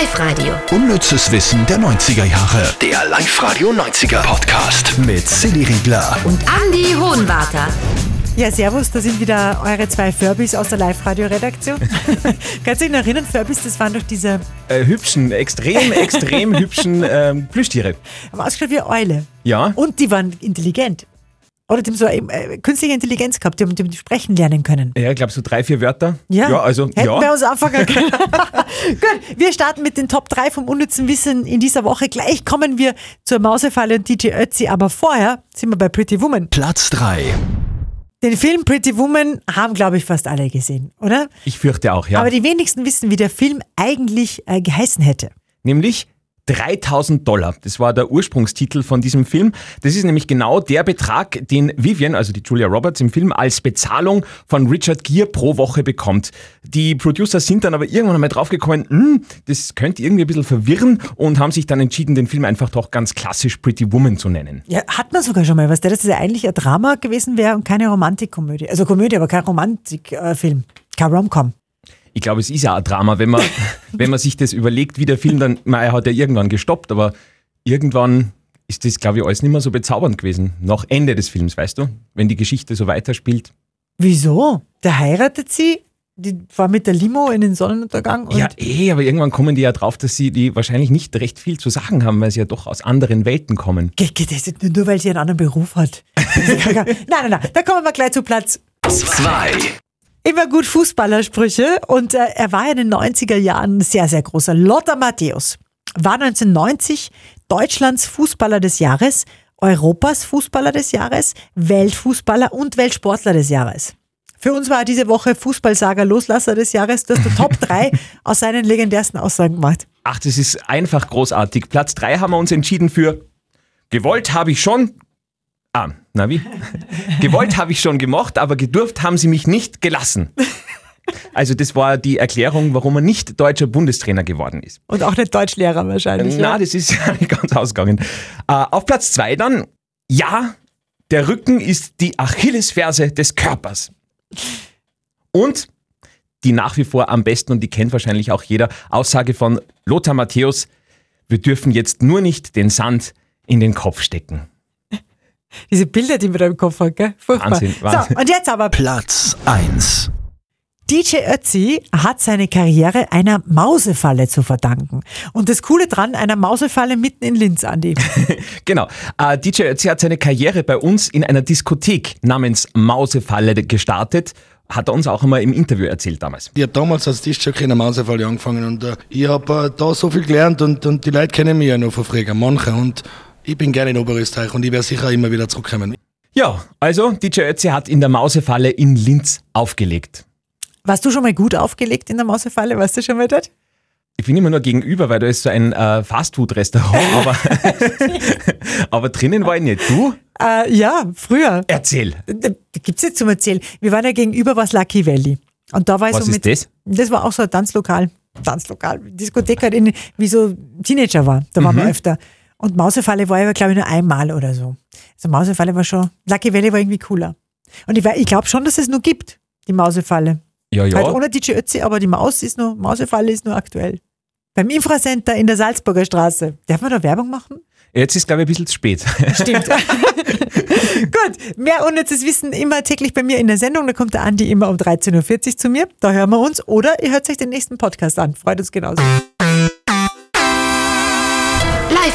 Live-Radio. Unnützes Wissen der 90er Jahre. Der Live-Radio 90er Podcast mit Silly Riegler. Und Andy Hohenwarter. Ja, servus, da sind wieder eure zwei Furbys aus der Live-Radio-Redaktion. Kannst du dich noch erinnern, Furbys, das waren doch diese, Äh, hübschen, extrem, extrem hübschen ähm, Plüschtiere. haben ausgeschaut wie Eule. Ja. Und die waren intelligent. Oder die haben so äh, künstliche Intelligenz gehabt, die haben, die haben sprechen lernen können. Ja, ich glaube so drei, vier Wörter. Ja, Ja, also, hätten wir ja. uns anfangen können. Gut, wir starten mit den Top 3 vom unnützen Wissen in dieser Woche. Gleich kommen wir zur Mausefalle und DJ Ötzi, aber vorher sind wir bei Pretty Woman. Platz 3. Den Film Pretty Woman haben, glaube ich, fast alle gesehen, oder? Ich fürchte auch, ja. Aber die wenigsten wissen, wie der Film eigentlich äh, geheißen hätte. Nämlich 3000 Dollar. Das war der Ursprungstitel von diesem Film. Das ist nämlich genau der Betrag, den Vivian, also die Julia Roberts im Film, als Bezahlung von Richard Gere pro Woche bekommt. Die Producer sind dann aber irgendwann einmal draufgekommen, hm, das könnte irgendwie ein bisschen verwirren und haben sich dann entschieden, den Film einfach doch ganz klassisch Pretty Woman zu nennen. Ja, hat man sogar schon mal was, der, dass das ja eigentlich ein Drama gewesen wäre und keine Romantikkomödie. Also Komödie, aber kein Romantikfilm. kein Romcom. Ich glaube, es ist ja ein Drama, wenn man, wenn man sich das überlegt, wie der Film dann, man, er hat ja irgendwann gestoppt, aber irgendwann ist das, glaube ich, alles nicht mehr so bezaubernd gewesen. Nach Ende des Films, weißt du? Wenn die Geschichte so weiterspielt. Wieso? Der heiratet sie, die war mit der Limo in den Sonnenuntergang und Ja, eh, aber irgendwann kommen die ja drauf, dass sie die wahrscheinlich nicht recht viel zu sagen haben, weil sie ja doch aus anderen Welten kommen. Geht, geht das nicht nur, weil sie einen anderen Beruf hat. nein, nein, nein, da kommen wir gleich zu Platz 2. Immer gut Fußballersprüche und äh, er war in den 90er Jahren ein sehr, sehr großer. Lothar Matthäus war 1990 Deutschlands Fußballer des Jahres, Europas Fußballer des Jahres, Weltfußballer und Weltsportler des Jahres. Für uns war er diese Woche Fußballsager Loslasser des Jahres. Hast die Top 3 aus seinen legendärsten Aussagen gemacht. Ach, das ist einfach großartig. Platz drei haben wir uns entschieden für gewollt habe ich schon. Ah, na wie? Gewollt habe ich schon gemocht, aber gedurft haben sie mich nicht gelassen. Also das war die Erklärung, warum er nicht deutscher Bundestrainer geworden ist. Und auch nicht Deutschlehrer wahrscheinlich. Na, ja. das ist ja nicht ganz ausgegangen. Äh, auf Platz zwei dann, ja, der Rücken ist die Achillesferse des Körpers. Und die nach wie vor am besten, und die kennt wahrscheinlich auch jeder, Aussage von Lothar Matthäus, wir dürfen jetzt nur nicht den Sand in den Kopf stecken. Diese Bilder, die man da im Kopf hat, gell? Furchtbar. Wahnsinn, Wahnsinn. So, und jetzt aber Platz 1. DJ Ötzi hat seine Karriere einer Mausefalle zu verdanken. Und das Coole dran, einer Mausefalle mitten in Linz, Andi. Genau. Äh, DJ Ötzi hat seine Karriere bei uns in einer Diskothek namens Mausefalle gestartet. Hat er uns auch einmal im Interview erzählt damals. Ich habe damals als Tischjockey in der Mausefalle angefangen und äh, ich habe äh, da so viel gelernt und, und die Leute kennen mich ja noch von früher, manche. Und ich bin gerne in Oberösterreich und ich werde sicher immer wieder zurückkommen. Ja, also DJ Ötzi hat in der Mausefalle in Linz aufgelegt. Warst du schon mal gut aufgelegt in der Mausefalle? Warst du schon mal dort? Ich bin immer nur gegenüber, weil da ist so ein äh, Fastfood-Restaurant, aber, aber drinnen war ich nicht. Du? Äh, ja, früher. Erzähl. Da gibt's jetzt zum Erzählen. Wir waren ja gegenüber was Lucky Valley. Und da war ich Was so ist mit. das? Das war auch so ein Tanzlokal. Tanzlokal. Diskothek halt in, wie so Teenager war. Da waren wir öfter. Und Mausefalle war ich, glaube ich, nur einmal oder so. Also Mausefalle war schon, Lucky Valley war irgendwie cooler. Und ich, ich glaube schon, dass es nur gibt, die Mausefalle. Ja, ja. Halt ohne DJ Ötzi, aber die Maus ist nur, Mausefalle ist nur aktuell. Beim Infracenter in der Salzburger Straße. Darf man da Werbung machen? Jetzt ist, glaube ich, ein bisschen zu spät. Stimmt. Gut, mehr unnützes Wissen immer täglich bei mir in der Sendung. Da kommt der Andi immer um 13.40 Uhr zu mir. Da hören wir uns. Oder ihr hört euch den nächsten Podcast an. Freut uns genauso.